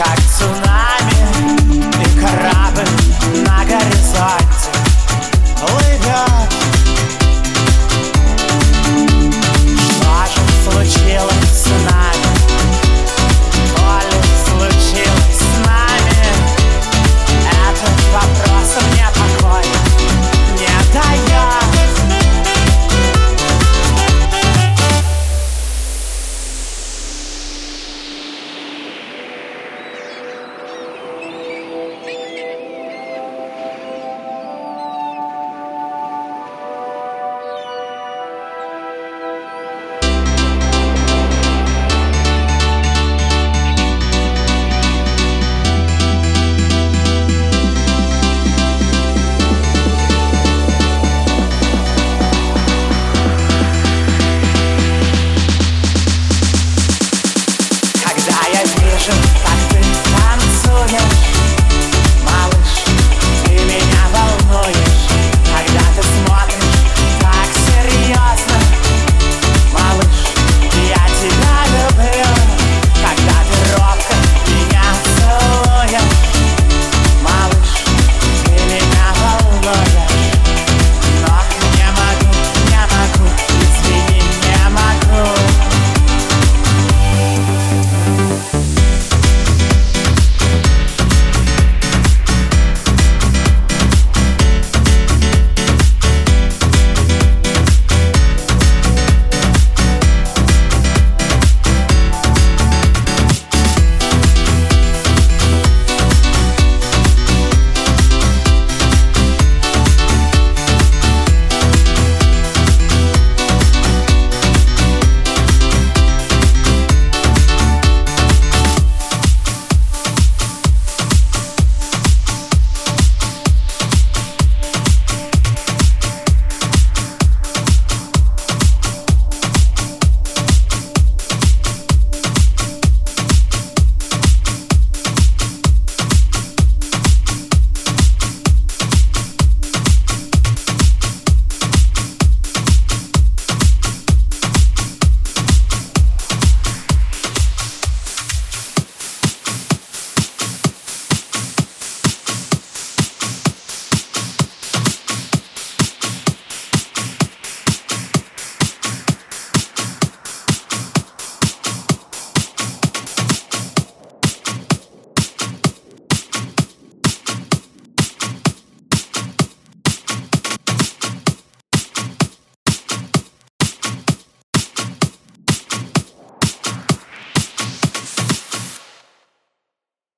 contact soon.